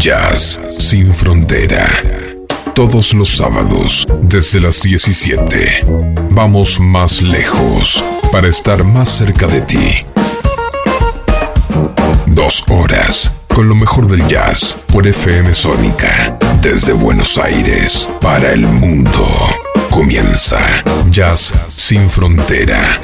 Jazz sin frontera. Todos los sábados, desde las 17. Vamos más lejos para estar más cerca de ti. Dos horas con lo mejor del jazz por FM Sónica. Desde Buenos Aires para el mundo. Comienza Jazz sin frontera.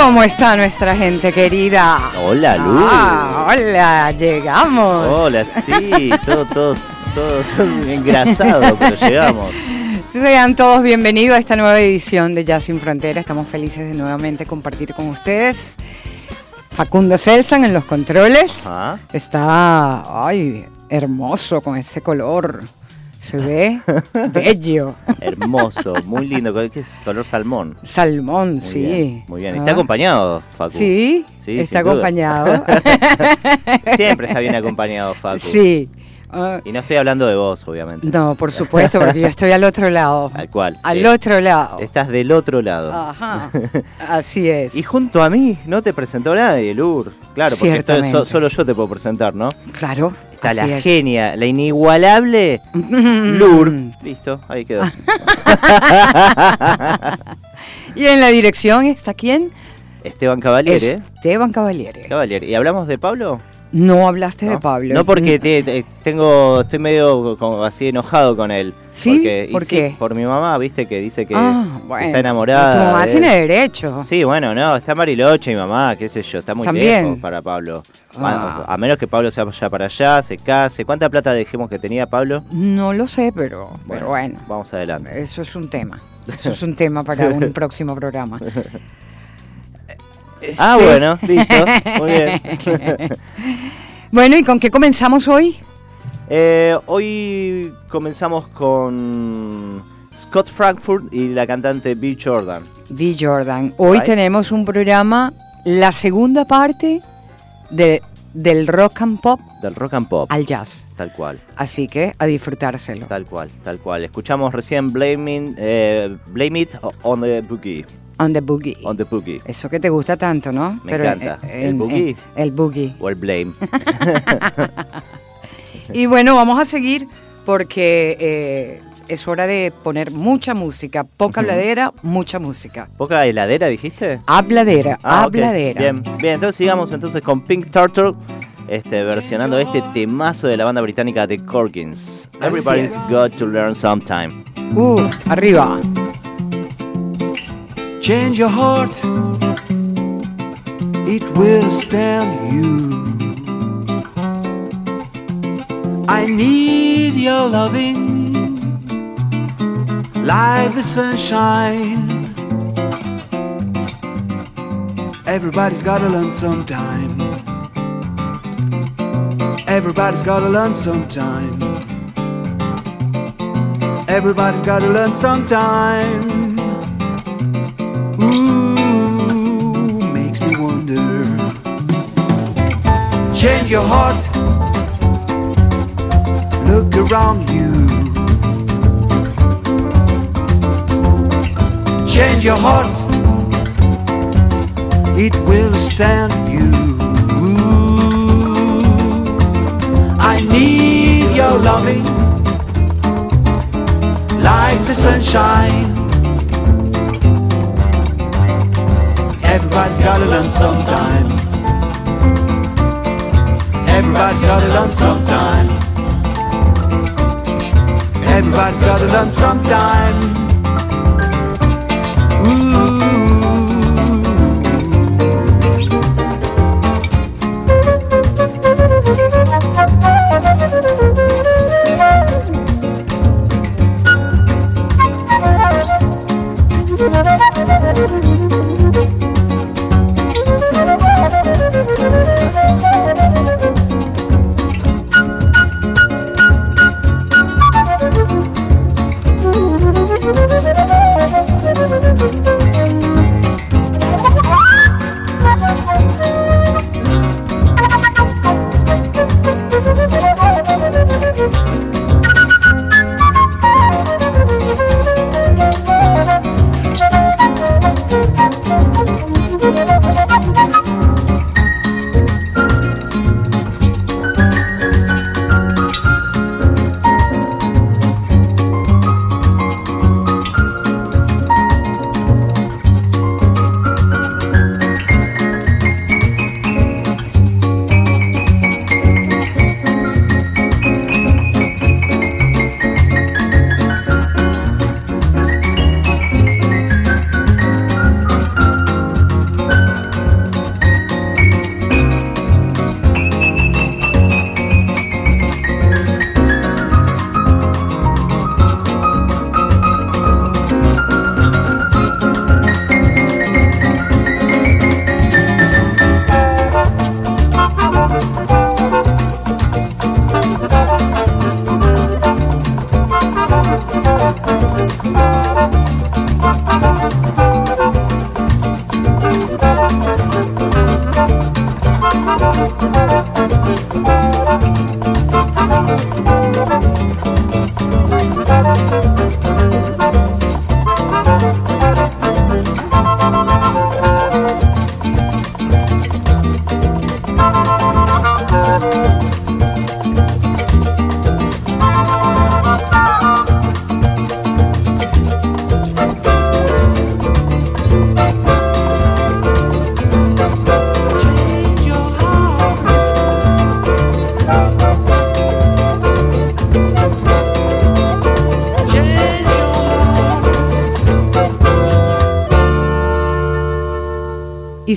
¿Cómo está nuestra gente querida? Hola, Lu. Ah, hola, llegamos. Hola, sí, todos, todos, todos engrasados, pero llegamos. Sean todos bienvenidos a esta nueva edición de Jazz Sin Frontera. Estamos felices de nuevamente compartir con ustedes. Facundo Celsan en los controles. Está, ay, hermoso con ese color se ve bello. Hermoso, muy lindo. Color salmón. Salmón, sí. muy bien. ¿Está ah. acompañado, Facu? Sí, sí está acompañado. Siempre está bien acompañado, Facu. Sí. Ah. Y no estoy hablando de vos, obviamente. No, por supuesto, porque yo estoy al otro lado. Al cual. Al otro lado. Estás del otro lado. Ajá. Así es. Y junto a mí no te presentó nadie, Lur. Claro, porque solo yo te puedo presentar, ¿no? Claro. Está la genia, la inigualable Lur. Listo, ahí quedó. y en la dirección está quién? Esteban Cavaliere. Esteban Cavaliere. Cavaliere. ¿Y hablamos de Pablo? No hablaste de Pablo. No porque te, tengo, estoy medio como así enojado con él. ¿Sí? ¿Por qué? por mi mamá, viste, que dice que ah, está enamorada. Tu mamá tiene derecho. Sí, bueno, no, está Mariloche, mi mamá, qué sé yo, está muy lejos para Pablo. Ah. A, menos que Pablo se vaya para allá, se case. ¿Cuánta plata dejemos que tenía Pablo? No lo sé, pero pero bueno. Vamos adelante. Eso es un tema. Eso es un tema para un próximo programa. Ah, bueno, listo. Muy bien. bueno, ¿y con qué comenzamos hoy? Eh, hoy comenzamos con Scott Frankfurt y la cantante B. Jordan. B. Jordan. Hoy tenemos un programa, la segunda parte de, del rock and pop. Del rock and pop. Al jazz. Tal cual. Así que a disfrutárselo. Tal cual, tal cual. Escuchamos recién Blaming, eh, Blame It on the Boogie. On the Boogie. On the Boogie. Eso que te gusta tanto, ¿no? Me encanta. ¿El Boogie? el Boogie. O el Blame. y bueno, vamos a seguir porque eh, es hora de poner mucha música. Poca habladera, mucha música. ¿Poca heladera dijiste? Habladera, ah, habladera. Bien, bien, entonces sigamos entonces con Pink Turtle. Este, versionando este temazo de la banda británica The Corkins. Everybody's got to learn sometime. Uh, arriba. Change your heart, it will stand you. I need your loving like the sunshine. Everybody's gotta learn sometime. Everybody's gotta learn sometime. Everybody's gotta learn sometime. Ooh, makes me wonder. Change your heart, look around you. Change your heart, it will stand you. I need your loving like the sunshine Everybody's gotta learn sometime. Everybody's gotta learn sometime. Everybody's gotta learn sometime. Y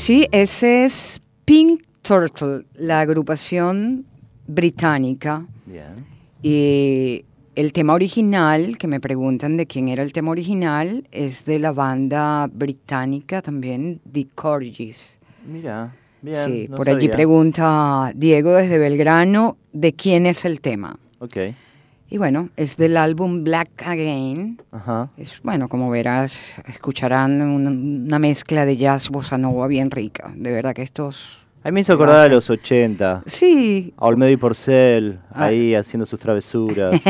sí, ese es Pink Turtle, la agrupación británica. Bien. Y el tema original, que me preguntan de quién era el tema original, es de la banda británica también, The Corgis. Mira, bien. Sí, no por allí pregunta Diego desde Belgrano de quién es el tema. Ok. Y bueno, es del álbum Black Again. Ajá. Es, bueno, como verás, escucharán una, una mezcla de jazz bossa nova bien rica. De verdad que estos... A mí me hizo acordar a los 80. Sí, A Olmedo y Porcel, Ah. ahí haciendo sus travesuras.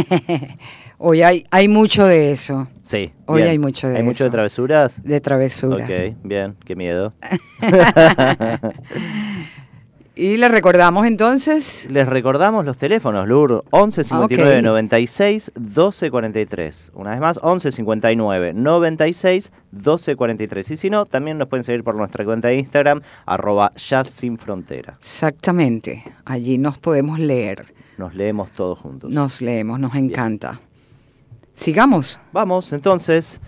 hoy hay, hay mucho de eso, Sí. Hoy bien. hay mucho de ¿Hay mucho eso. de travesuras? de travesuras. Ok, bien, qué miedo. Y les recordamos entonces, Les recordamos los teléfonos, Lur, 11 59 Ah, ok. 96 12 43. Una vez más, 11 59 96 12 43. Y si no, también nos pueden seguir por nuestra cuenta de Instagram, arroba Jazz Sin Frontera. exactamente, allí nos podemos leer, Nos leemos todos juntos. nos leemos, nos encanta. Sigamos. Vamos, entonces,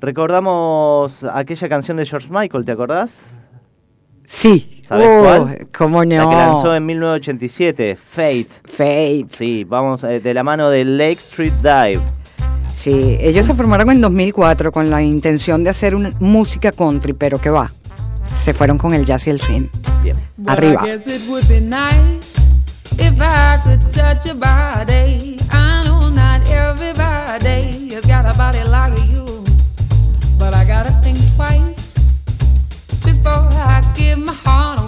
recordamos aquella canción de George Michael, ¿te acordás? Sí. ¿Sabes Oh, cuál? ¿Cómo no? La que lanzó en 1987, Fate. Fate. Sí, vamos eh, de la mano de Lake Street Dive. Sí, ellos se formaron en 2004 con la intención de hacer una música country, pero que va. Se fueron con el jazz y el swing. Bien. Arriba. I guess it would be nice if I could touch your body. I know not everybody has got a body like you, heart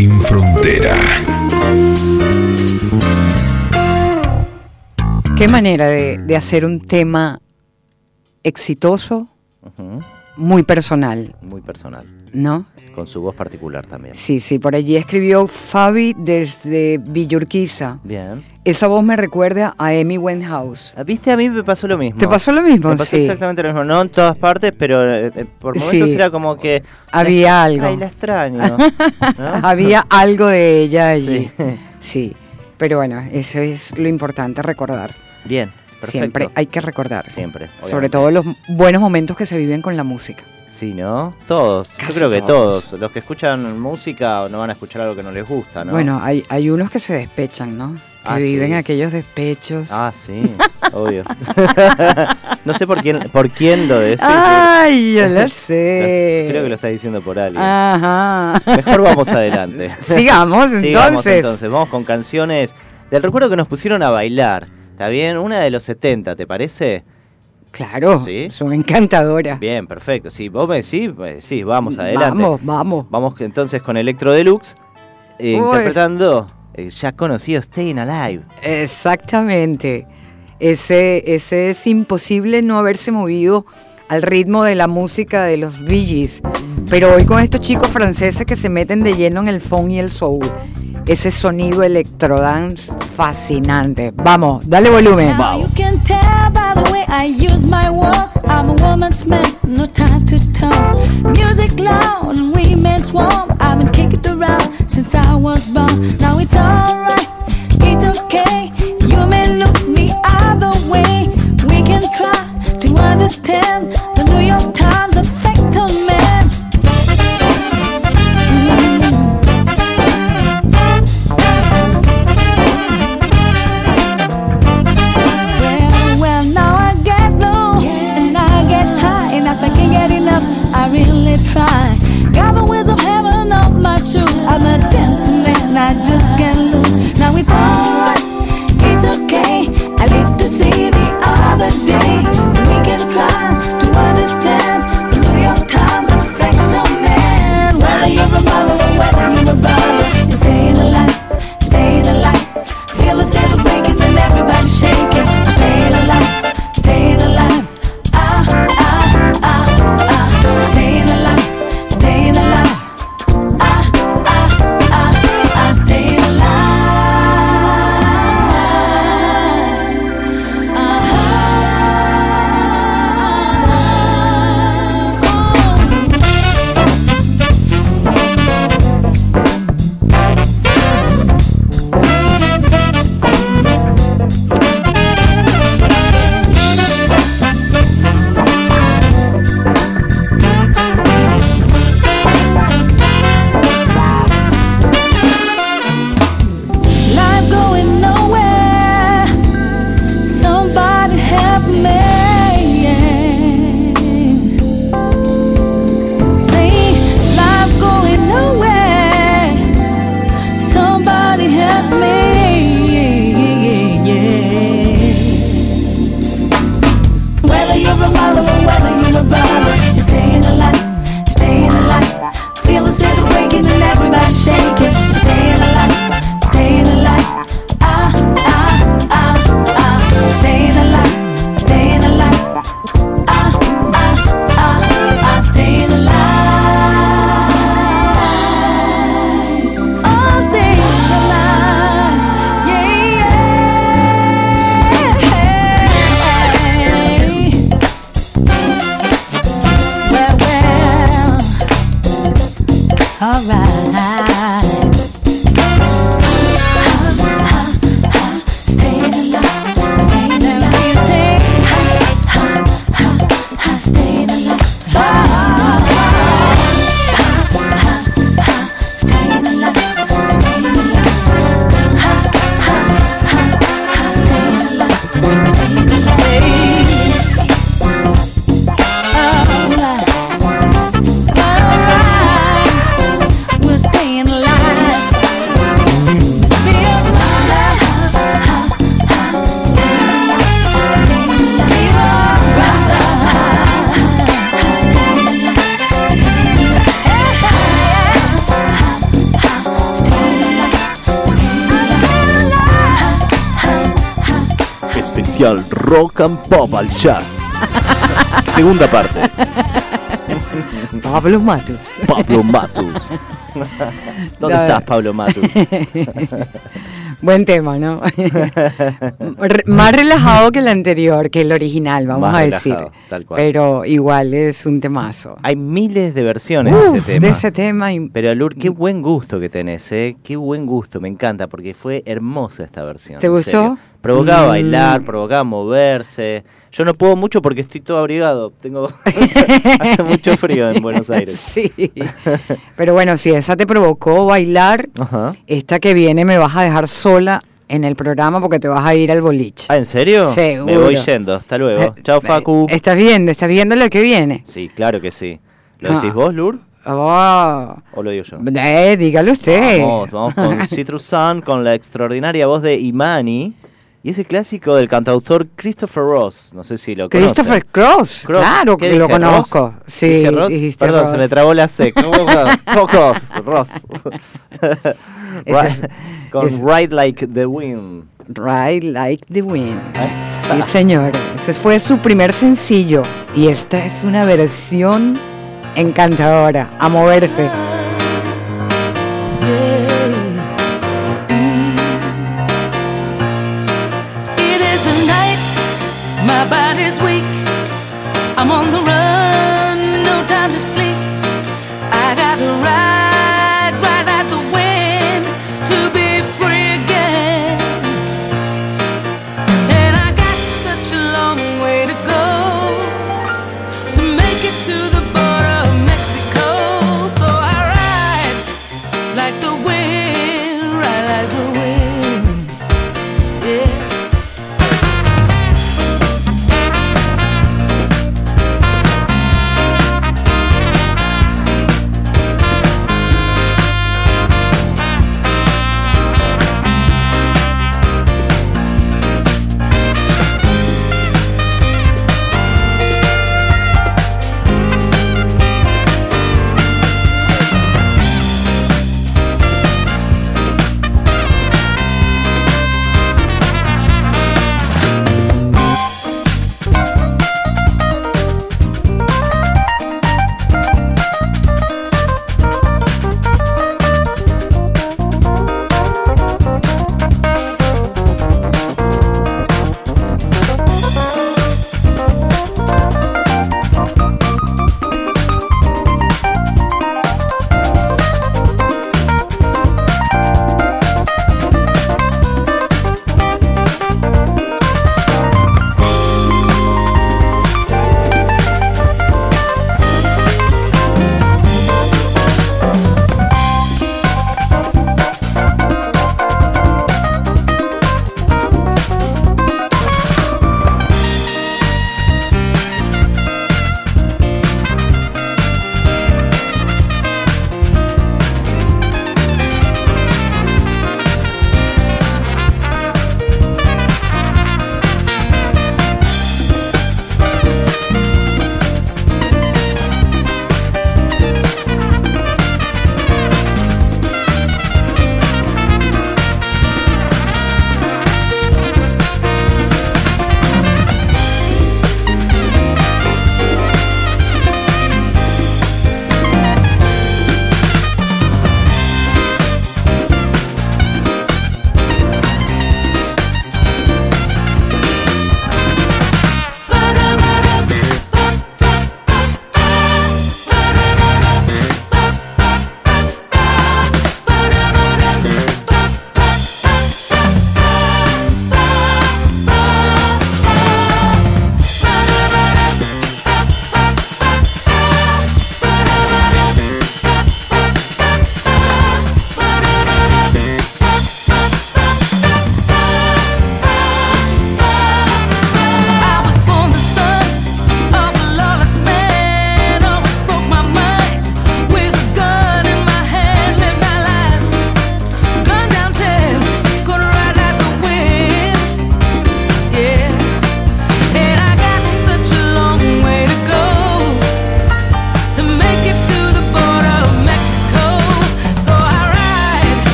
sin frontera. Qué manera de, hacer un tema exitoso, muy personal. Muy personal. ¿No? Con su voz particular también. Sí, sí, por allí escribió Fabi desde Villurquiza. Bien. Esa voz me recuerda a Amy Winehouse. Ah, Viste, a mí me pasó lo mismo. ¿Te pasó lo mismo? Me pasó exactamente lo mismo. No en todas partes, pero eh, eh, por momentos era como que... Había algo. Ay, la extraño. Había algo de ella allí. Sí. sí. Pero bueno, eso es lo importante, recordar. Bien. Perfecto. Siempre hay que recordar. Siempre. Sobre todo los buenos momentos que se viven con la música. Sí, ¿no? Todos. Yo creo que todos. Los que escuchan música no van a escuchar algo que no les gusta, ¿no? Bueno, hay, hay unos que se despechan, ¿no? Que ah, viven aquellos despechos. Ah, sí, obvio. no sé por quién, por quién lo decís. Ay, yo lo sé. Creo que lo estás diciendo por alguien. Ajá. Mejor vamos adelante. Sigamos entonces. Sigamos entonces. Vamos con canciones del recuerdo que nos pusieron a bailar. ¿Está bien? Una de los 70, ¿te parece? Claro, ¿Sí? son encantadoras. Bien, perfecto. Si vos me decís, pues, sí, vamos adelante. Vamos, vamos. Vamos entonces con Electro Deluxe, eh, interpretando el ya conocido Staying Alive. Exactamente. Ese, ese es imposible no haberse movido al ritmo de la música de los Bee Gees. Pero hoy con estos chicos franceses que se meten de lleno en el funk y el soul ese sonido electrodance fascinante. Vamos, dale volumen. Wow. You rock and pop al jazz. Segunda parte. Pablo Matus. Pablo Matus. ¿Dónde estás, Pablo Matus? Buen tema, ¿no? Más relajado que el anterior, que el original, vamos Más a decir. relajado, tal cual. Pero igual es un temazo. Hay miles de versiones Uf, de ese tema. de ese tema. y- Pero Lur, qué buen gusto que tenés, ¿eh? Qué buen gusto, me encanta, porque fue hermosa esta versión. ¿Te gustó? serio. Provocaba Mm. bailar, provocaba moverse. Yo no puedo mucho porque estoy todo abrigado. Tengo hace mucho frío en Buenos Aires. Sí. Pero bueno, si esa te provocó bailar, Ajá. esta que viene me vas a dejar sola en el programa porque te vas a ir al boliche. Ah, ¿en serio? Seguro. Me voy yendo. Hasta luego. Eh, Chao, eh, Facu. ¿Estás viendo? ¿Estás viendo lo que viene? Sí, claro que sí. ¿Lo Ah. decís vos, Lur? Oh. ¿O lo digo yo? Eh, dígalo usted. Vamos, vamos con Citrus Sun, con la extraordinaria voz de Imani. Y ese clásico del cantautor Christopher Ross. No sé si lo conocen. Christopher Cross, Cross. claro ¿Qué que lo Ross? conozco. Sí, Perdón, Ross. se me trabó la C. Ross. Ross. Es- con es- Ride Like the Wind. Ride Like the Wind. Ahí Sí, señor. Ese fue su primer sencillo. Y esta es una versión encantadora. A moverse.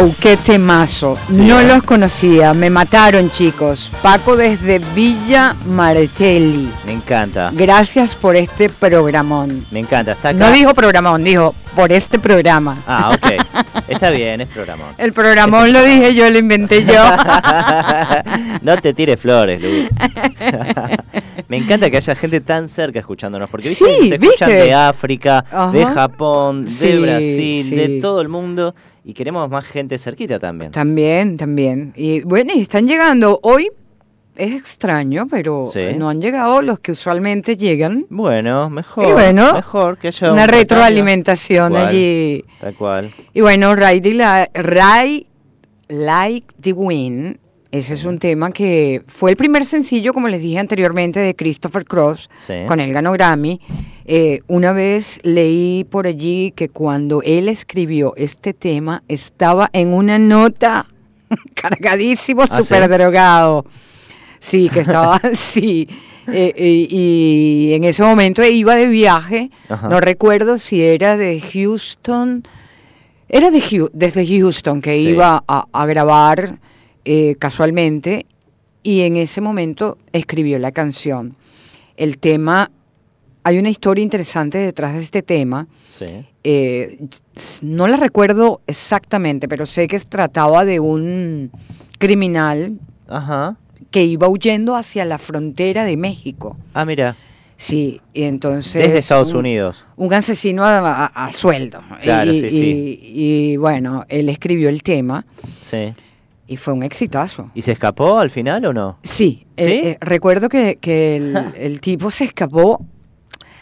¡Wow! ¡Qué temazo! no los conocía, me mataron chicos. Paco desde Villa Martelli. Me encanta. Gracias por este programón. Me encanta. Está acá. No dijo programón, dijo por este programa. Ah, ok. Está bien, es programón. El programón lo dije yo, lo inventé yo. no te tires flores, Luis. Me encanta que haya gente tan cerca escuchándonos, porque Sí, ¿viste? se escuchan ¿viste? de África, de. Japón, de Sí, Brasil, sí. de todo el mundo, y queremos más gente cerquita también. También, también. Y bueno, y están llegando hoy. Es extraño, pero Sí. no han llegado los que usualmente llegan. Bueno, mejor. Y bueno, mejor que haya Una un retroalimentación Tal allí. Tal cual. Y bueno, Ray, de la, Ray Like the Wind, ese es un tema que fue el primer sencillo, como les dije anteriormente, de Christopher Cross, Sí. con él ganó Grammy. Eh, una vez leí por allí que cuando él escribió este tema estaba en una nota cargadísimo, ¿Ah, súper sí? drogado. Sí, que estaba, sí. Eh, eh, y en ese momento iba de viaje, Ajá. no recuerdo si era de Houston, era de desde Houston que Sí. iba a, a grabar eh, casualmente y en ese momento escribió la canción. El tema, hay una historia interesante detrás de este tema. Sí. eh, no la recuerdo exactamente, pero sé que trataba de un criminal Ajá. que iba huyendo hacia la frontera de México. Ah, mira, Sí, y entonces... desde Estados un- Unidos. Un asesino a, a- a sueldo. Claro, y, sí, y- sí. y, bueno, él escribió el tema Sí. Y fue un exitazo. ¿Y se escapó al final o no? Sí, eh, ¿Sí? eh, recuerdo que, que el, el tipo se escapó.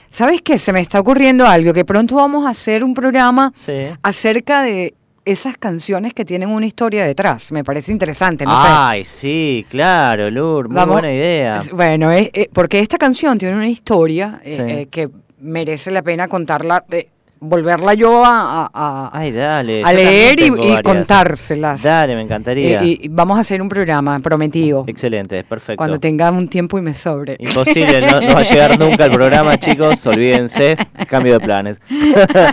¿Sabes qué? Se me está ocurriendo algo, que pronto vamos a hacer un programa Sí. acerca de esas canciones que tienen una historia detrás. Me parece interesante, no sé. Ay, sí, claro, Lur, muy Vamos- buena idea. Bueno, es- eh, porque esta canción tiene una historia eh, Sí. eh, que merece la pena contarla, eh, volverla yo a, a- a- Ay, dale. a yo leer y, contárselas. Dale, me encantaría. Eh, y, y vamos a hacer un programa prometido Excelente, perfecto. cuando tenga un tiempo y me sobre. Imposible, no, no va a llegar nunca el programa, chicos, olvídense, cambio de planes.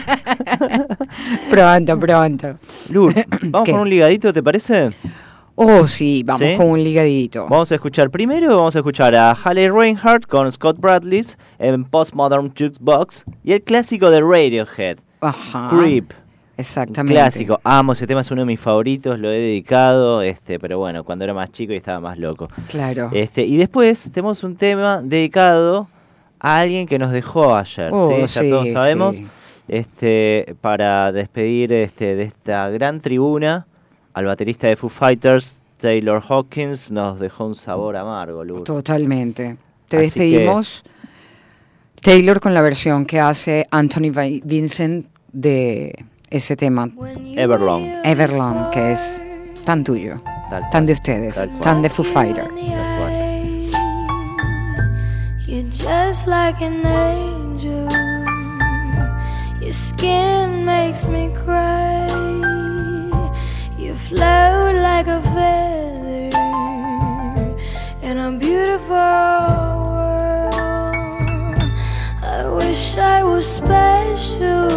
pronto, pronto. Lur, vamos ¿Qué? con un ligadito, ¿te parece? Oh, sí, vamos ¿Sí? con un ligadito. Vamos a escuchar primero, vamos a escuchar a Halle Reinhardt con Scott Bradley en Postmodern Jukebox y el clásico de Radiohead, Ajá. Creep. Exactamente. Clásico, amo ese tema, es uno de mis favoritos, lo he dedicado, este, pero bueno, cuando era más chico y estaba más loco. Claro. Este, y después tenemos un tema dedicado a alguien que nos dejó ayer, Oh, ¿sí? Ya sí, todos sabemos. Este, para despedir este, de esta gran tribuna, al baterista de Foo Fighters, Taylor Hawkins, nos dejó un sabor amargo, Luz. Totalmente. Te Así despedimos. Taylor con la versión que hace Anthony Vi- Vincent de ese tema, Everlong. Everlong, que es tan tuyo, Tal tan de ustedes, tal tan de Foo Fighter. Tal cual. You're just like an angel. Your skin makes me cry. Float like a feather in a beautiful world. I wish I was special.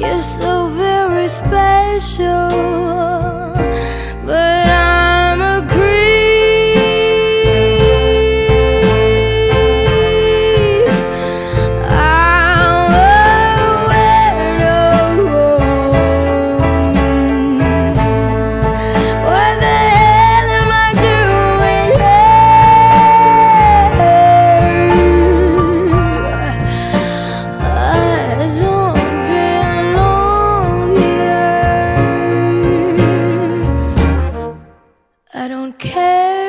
You're so very special. care.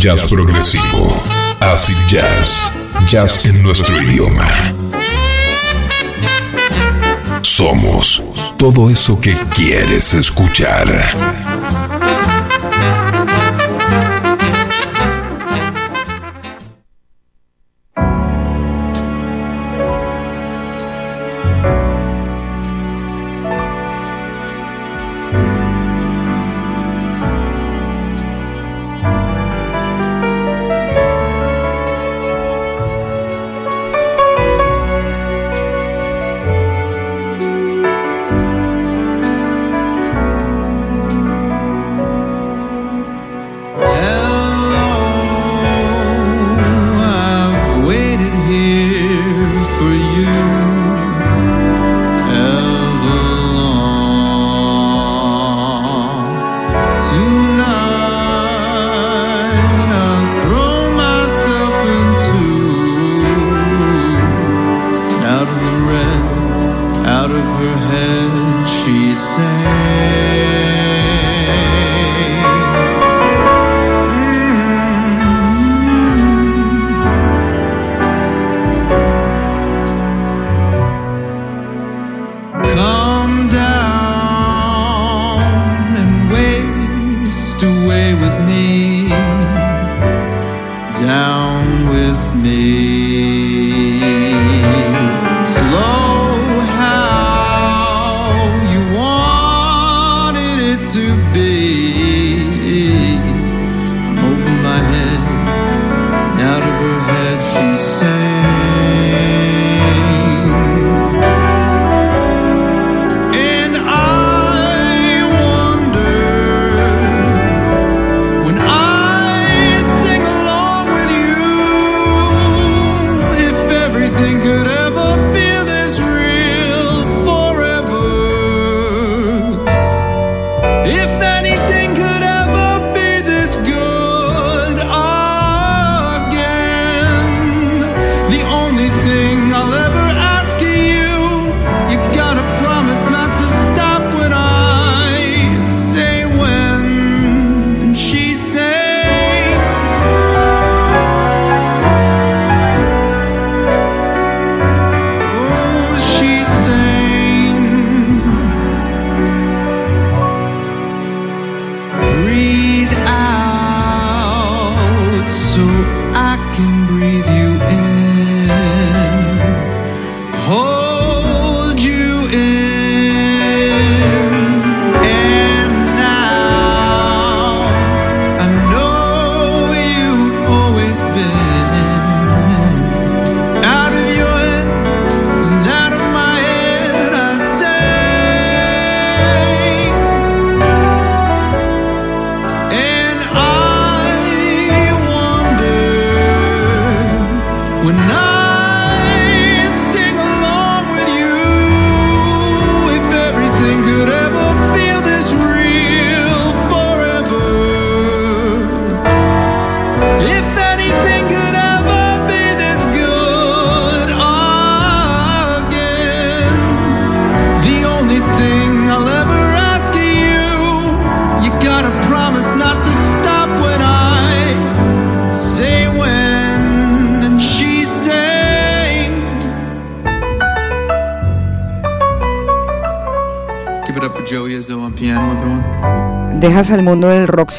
Jazz progresivo, acid jazz, jazz en nuestro idioma. Somos todo eso que quieres escuchar. If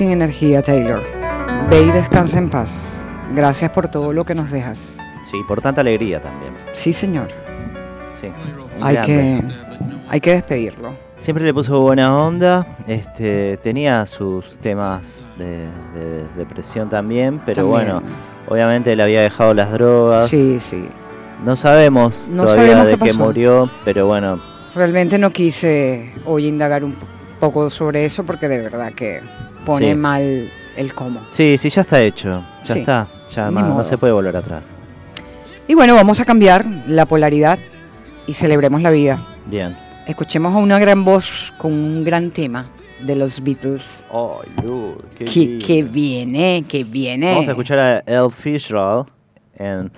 sin energía, Taylor. Ve y descansa en paz. Gracias por todo lo que nos dejas. Sí, por tanta alegría también. Sí, señor. Sí. Hay que, hay que despedirlo. Siempre le puso buena onda, este, tenía sus temas de, de depresión también, pero También. bueno, obviamente le había dejado las drogas. Sí, sí. No sabemos No todavía sabemos de qué murió, pero bueno, Realmente no quise hoy indagar un poco sobre eso porque de verdad que pone Sí. mal el cómo. sí, sí, ya está hecho, ya Sí. está, ya más, no se puede volver atrás. Y bueno, vamos a cambiar la polaridad y celebremos la vida. Bien. Escuchemos a una gran voz con un gran tema de los Beatles. Ay, uy, qué Que, que viene, que viene. Vamos a escuchar a El Fitzgerald en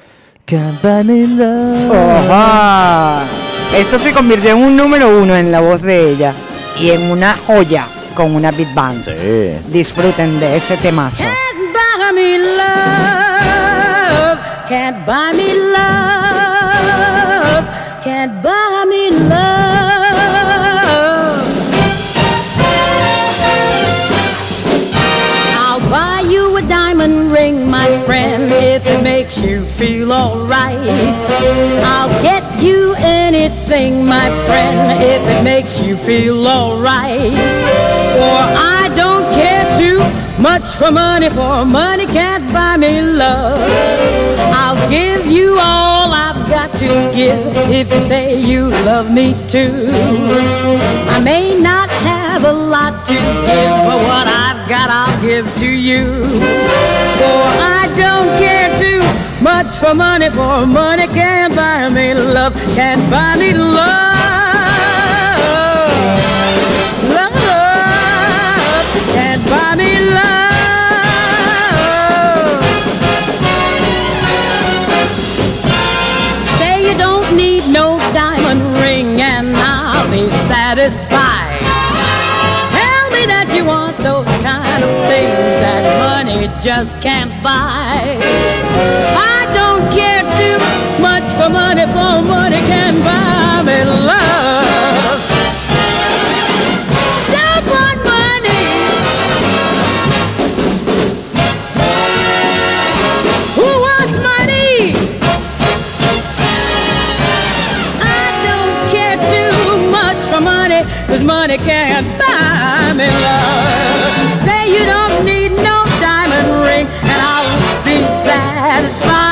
Can't Buy Me Love. Oja. Esto se convirtió en un número uno en la voz de ella y en una joya con una beat band. Sí. Disfruten de ese temazo. Can't buy me love. Can't buy me love. Can't buy me love. I'll buy you a diamond ring, my friend, if it makes you feel alright. I'll get you anything, my friend, if it makes you feel alright. For I don't care too much for money, for money can't buy me love. I'll give you all I've got to give if you say you love me too. I may not have a lot to give, but what I've got I'll give to you. For I don't care too much for money, for money can't buy me love, can't buy me love. Buy me love. Say you don't need no diamond ring and I'll be satisfied. Tell me that you want those kind of things that money just can't buy. I don't care too much for money, for money can buy me love. Satisfied.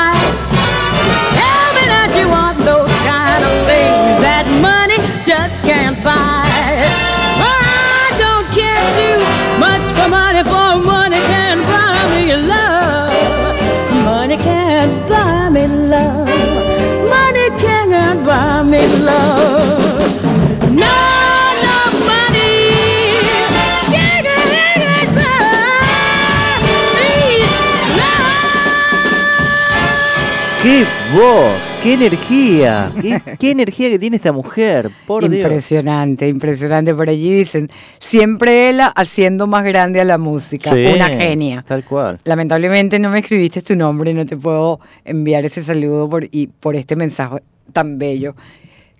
Love. ¡Qué voz! ¡Qué energía! ¿Qué, qué energía que tiene esta mujer! Por Dios. Impresionante, impresionante. Por allí dicen, siempre ella haciendo más grande a la música. Sí, Una genia. Tal cual. Lamentablemente no me escribiste tu nombre y no te puedo enviar ese saludo por, y por este mensaje tan bello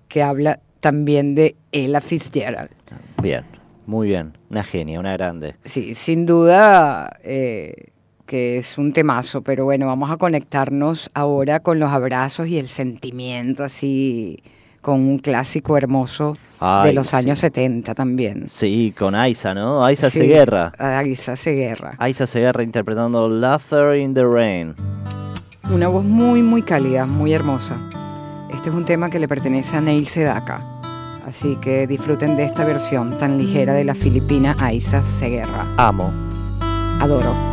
que habla también de Ella Fitzgerald. Bien, muy bien. Una genia, una grande. Sí, sin duda eh, que es un temazo, pero bueno, vamos a conectarnos ahora con los abrazos y el sentimiento así, con un clásico hermoso de Ay, los sí. años 70 también. Sí, con Aiza, ¿no? Aiza Sí, Seguerra. Aiza Seguerra. Aiza Seguerra interpretando Laughter in the Rain. Una voz muy, muy cálida, muy hermosa. Este es un tema que le pertenece a Neil Sedaka. Así que disfruten de esta versión tan ligera de la filipina Aiza Seguerra. Amo. Adoro.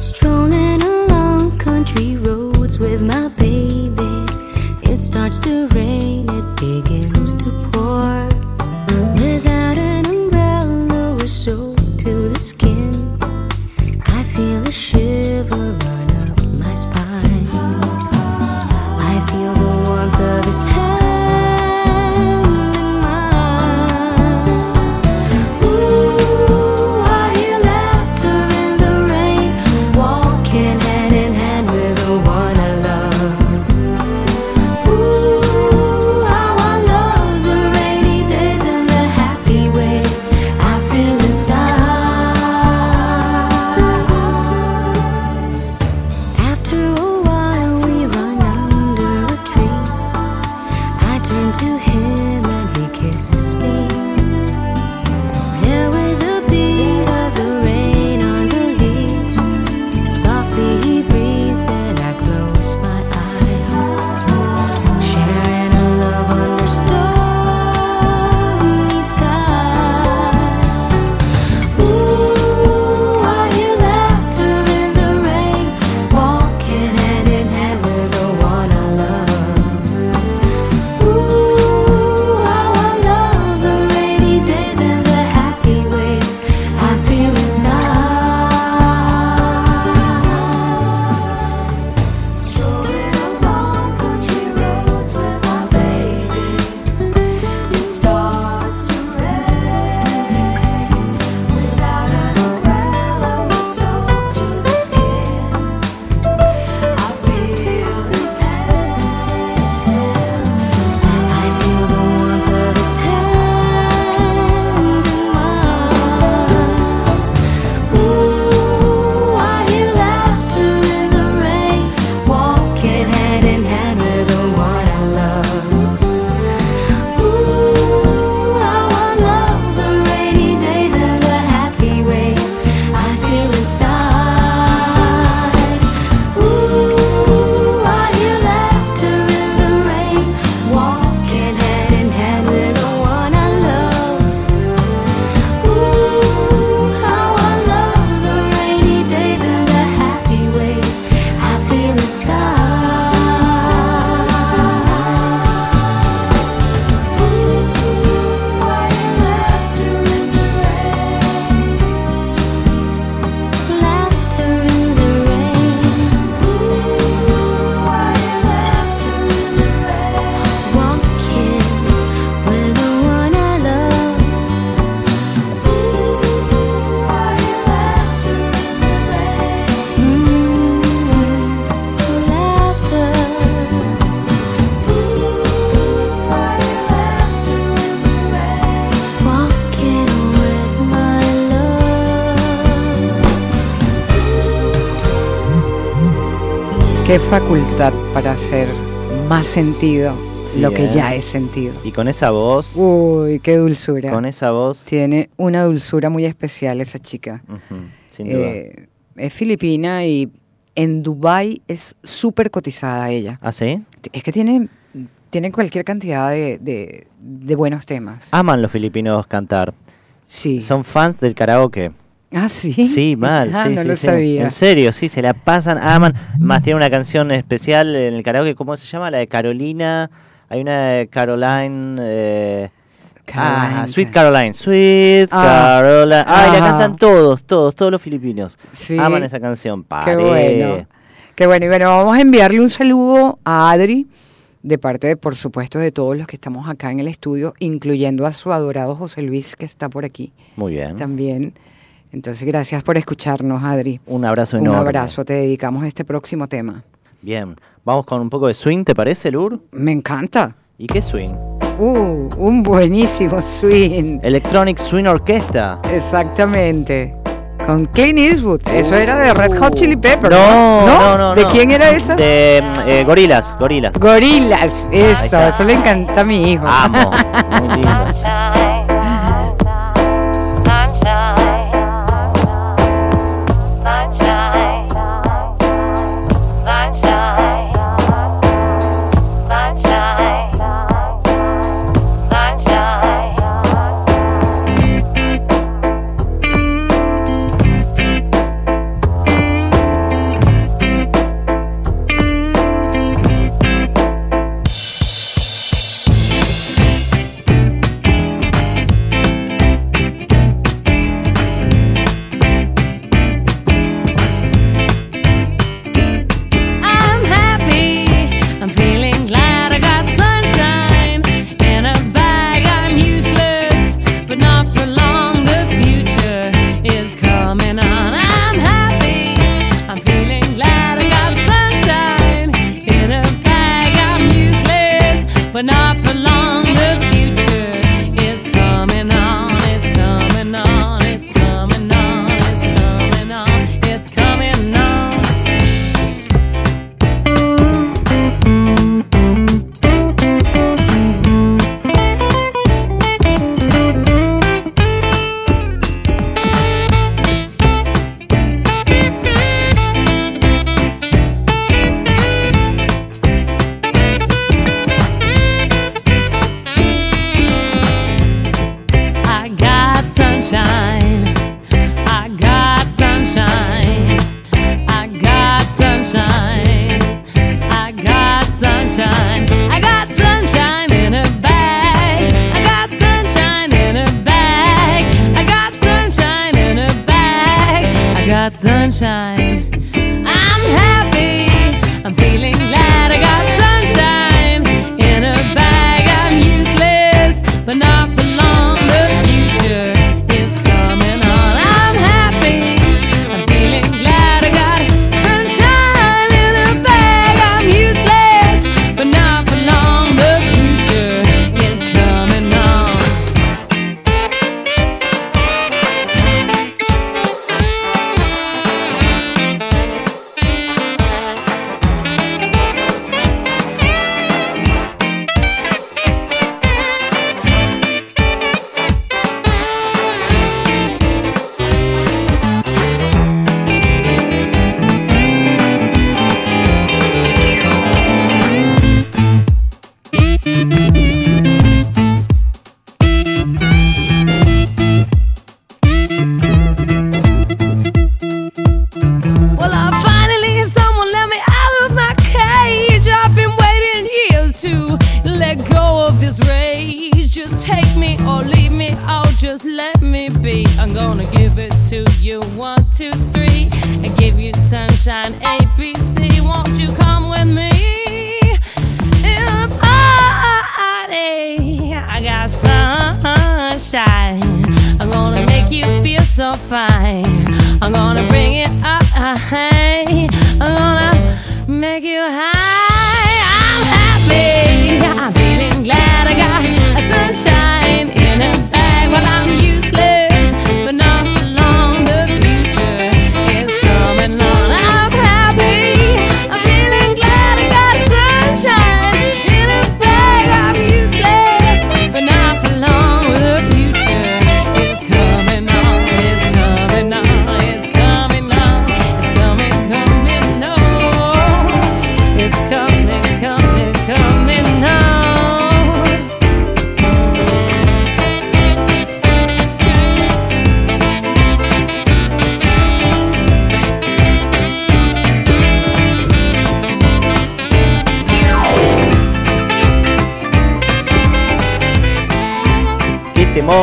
Strolling along country roads with my baby. It starts to rain, qué facultad para hacer más sentido Sí, lo que ¿eh? ya es sentido. Y con esa voz, Uy, qué dulzura. con esa voz, Tiene una dulzura muy especial esa chica. sin duda. Eh, es filipina y en Dubai es súper cotizada ella. ¿Ah, sí? Es que tiene, tiene cualquier cantidad de, de- de buenos temas. Aman los filipinos cantar. sí. Son fans del karaoke. Ah, sí. Sí, mal. Ah, sí, no sí, lo sí. sabía. En serio, sí, se la pasan, aman. Más tiene una canción especial en el karaoke, ¿cómo se llama? La de Carolina. Hay una de Caroline. eh, Caroline, ah, Sweet Ca- Caroline. Sweet Ah, Caroline. Ay, la ajá. cantan todos, todos, todos los filipinos. Sí. Aman esa canción. Qué Paré. bueno. Qué bueno. Y bueno, vamos a enviarle un saludo a Adri, de parte, de, por supuesto, de todos los que estamos acá en el estudio, incluyendo a su adorado José Luis, que está por aquí Muy bien. también. Entonces, gracias por escucharnos, Adri. Un abrazo Un enorme. abrazo, te dedicamos este próximo tema. Bien. Vamos con un poco de swing, ¿te parece, Lur? Me encanta. ¿Y qué swing? Uh, un buenísimo swing. Electronic Swing Orquesta. Exactamente. Con Clint Eastwood. Eso era de Red Hot Chili Peppers. No, no, no. ¿De no. quién era esa? De eh, Gorilas, Gorilas. Gorilas. Eso, eso le encanta a mi hijo. Amo. Muy lindo.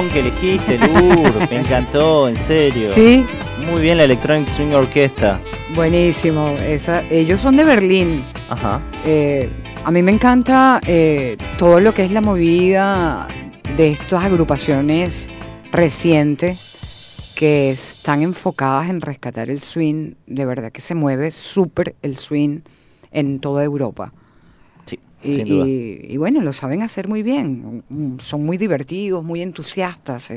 Que elegiste, Lur. Me encantó, en serio. Sí, Muy bien la Electronic Swing Orquesta. buenísimo. Esa, ellos son de Berlín. Ajá. Eh, a mí me encanta eh, todo lo que es la movida de estas agrupaciones recientes que están enfocadas en rescatar el swing. De verdad que se mueve súper el swing en toda Europa. Y, bueno, lo saben hacer muy bien. Mm, Son muy divertidos, muy entusiastas.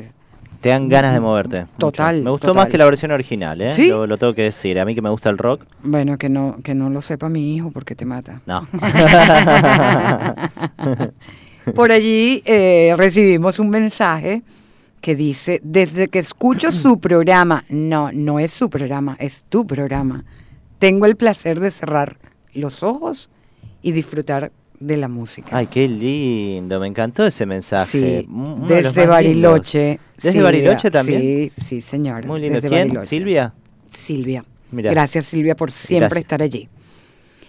Te dan ganas de moverte. mucho. Total, Me gustó total. más que la versión original, ¿eh? ¿Sí? Lo, lo tengo que decir. A mí que me gusta el rock. Bueno, que no, que no lo sepa mi hijo porque te mata. No. Por allí eh, recibimos un mensaje que dice, desde que escucho su programa, no, no es su programa, es tu programa, tengo el placer de cerrar los ojos y disfrutar de la música. Ay, qué lindo. Me encantó ese mensaje. Sí, uno desde Bariloche. ¿Desde Silvia, Bariloche también? Sí, sí, señor. Muy lindo. desde ¿Quién? Bariloche. ¿Silvia? Silvia. Gracias Silvia por siempre Gracias. estar allí.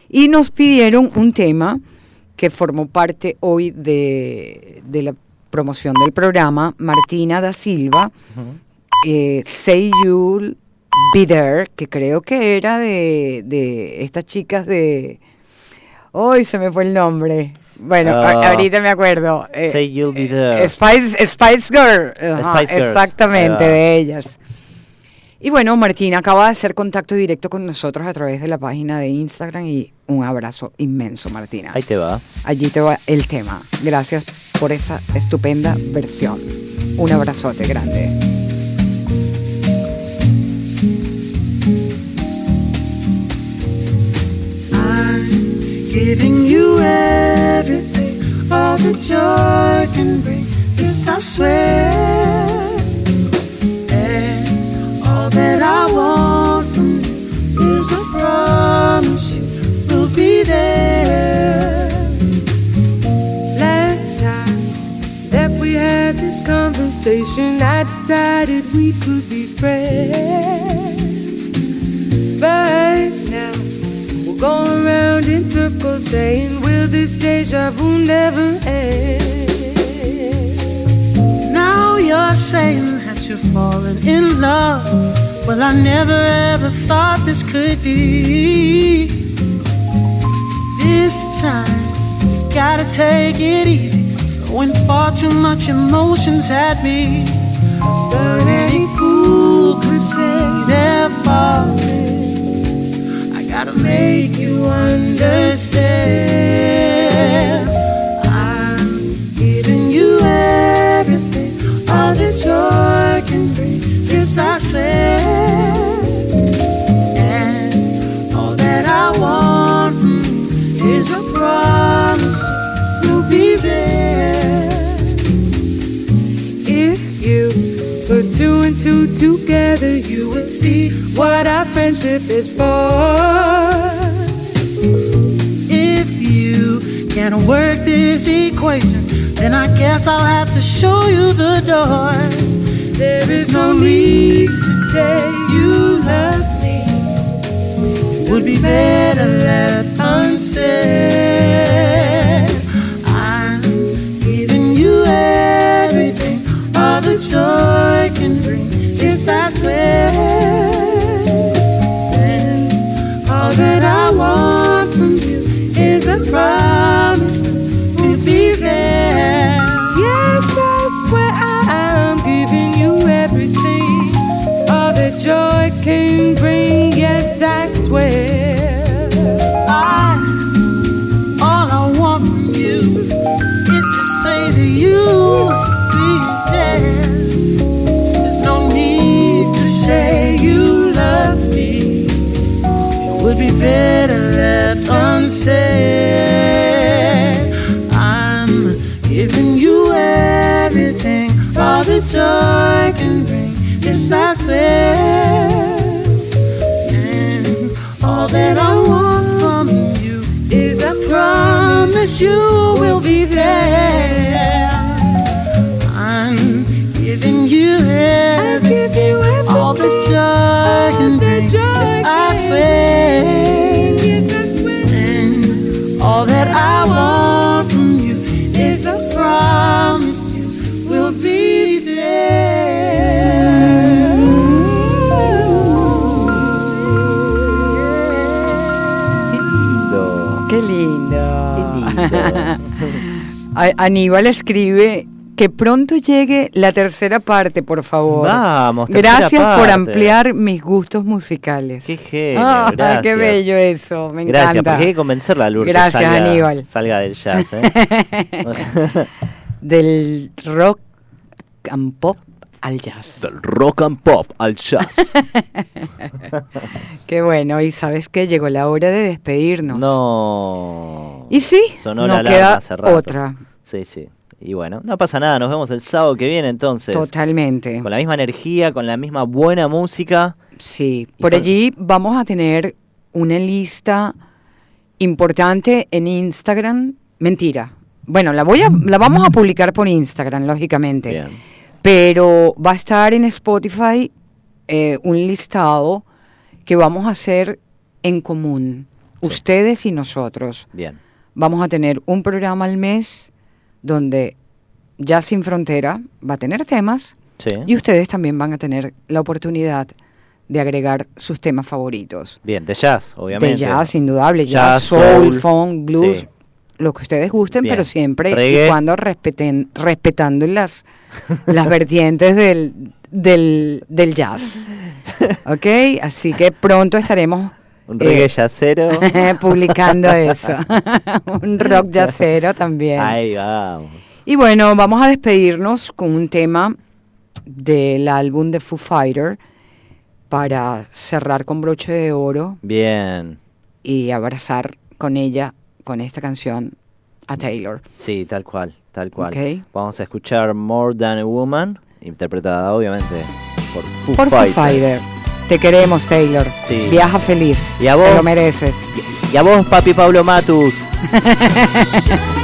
Y nos pidieron un tema que formó parte hoy de, de la promoción del programa, Martina da Silva, eh, Say You'll Be There, que creo que era de, de estas chicas de... Hoy se me fue el nombre. Bueno, Ah. ahorita me acuerdo. Eh, Say You'll Be eh, There. Spice, Spice Girl. Spice Girls. Exactamente, va. de ellas. Y bueno, Martina acaba de hacer contacto directo con nosotros a través de la página de Instagram y un abrazo inmenso, Martina. Ahí te va. Allí te va el tema. Gracias por esa estupenda versión. Un abrazote grande. Giving you everything, all the joy can bring. This I swear, and all that I want from you is a promise you will be there. Last time that we had this conversation, I decided we could be friends. But now we're going around in circles saying, Will this deja vu never end? Now you're saying that you're falling in love. Well, I never ever thought this could be. This time, you gotta take it easy. When far too much emotions had me. But any fool could say they're falling. Gotta make you understand. I'm giving you everything, all that joy can bring. This I swear, two together, you would see what our friendship is for. If you can work this equation, then I guess I'll have to show you the door. There is no need to say you love me. It would be better left unsaid. A- Aníbal escribe que pronto llegue la tercera parte, por favor. Vamos, tercera Gracias por ampliar mis gustos musicales. Qué genio, Ah, qué gracias. bello eso, me Gracias, encanta. porque hay que convencerla a Lourdes Gracias, que salga, Aníbal. salga del jazz. ¿eh? Del rock and pop al jazz. Del rock and pop al jazz. Qué bueno, y sabes que llegó la hora de despedirnos. No. Y sí, Sonó nos la queda hace rato. otra, Sí, sí. Y bueno, no pasa nada, nos vemos el sábado que viene entonces. totalmente. Con la misma energía, con la misma buena música. Sí, por con- allí vamos a tener una lista importante en Instagram. Mentira. Bueno, la voy a, la vamos a publicar por Instagram, lógicamente. Bien. Pero va a estar en Spotify eh, un listado que vamos a hacer en común, ustedes y nosotros. Bien. Vamos a tener un programa al mes donde Jazz Sin Frontera va a tener temas Sí. y ustedes también van a tener la oportunidad de agregar sus temas favoritos. Bien, de jazz, obviamente. De jazz, indudable, jazz, Jazz, soul, soul, funk, blues, sí. Lo que ustedes gusten, Bien. pero siempre Reggae. y cuando respeten, respetando las, las vertientes del, del, del jazz. ¿Ok? Así que pronto estaremos Un reggae eh, jazzero. publicando eso. Un rock jazzero también. Ahí vamos. Y bueno, vamos a despedirnos con un tema del álbum de Foo Fighter para cerrar con broche de oro Bien. y abrazar con ella, con esta canción, a Taylor. Sí, tal cual, tal cual. Ok. Vamos a escuchar More Than a Woman, interpretada obviamente por Foo Por Foo. Fighter. Te queremos, Taylor. Sí. Viaja feliz. Y a vos. Te lo mereces. Y a vos, papi Pablo Matus.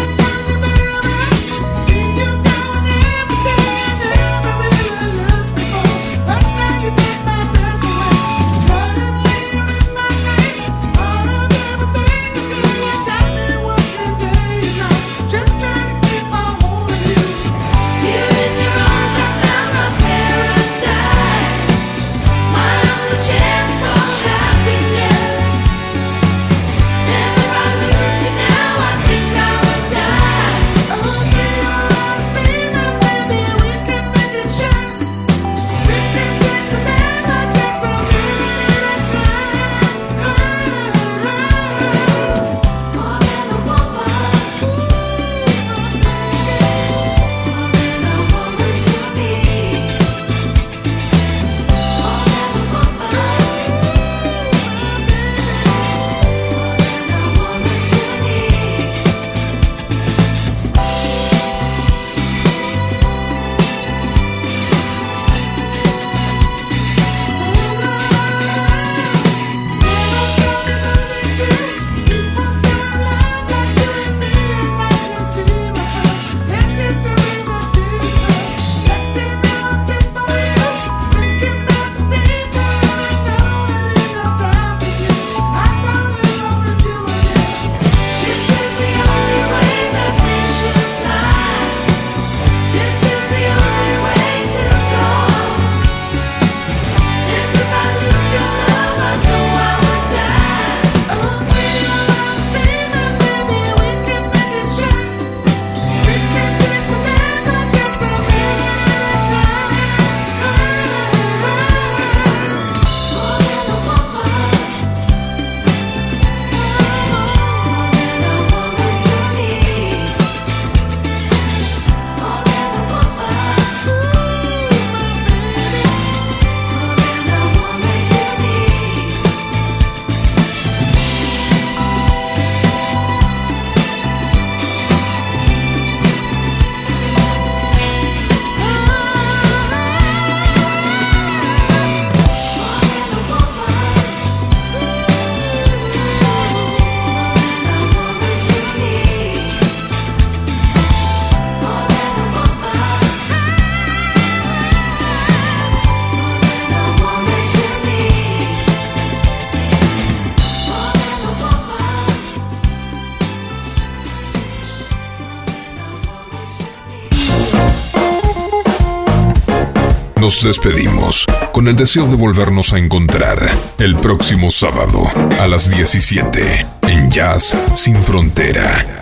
Nos despedimos con el deseo de volvernos a encontrar el próximo sábado a las 17 en Jazz Sin Frontera.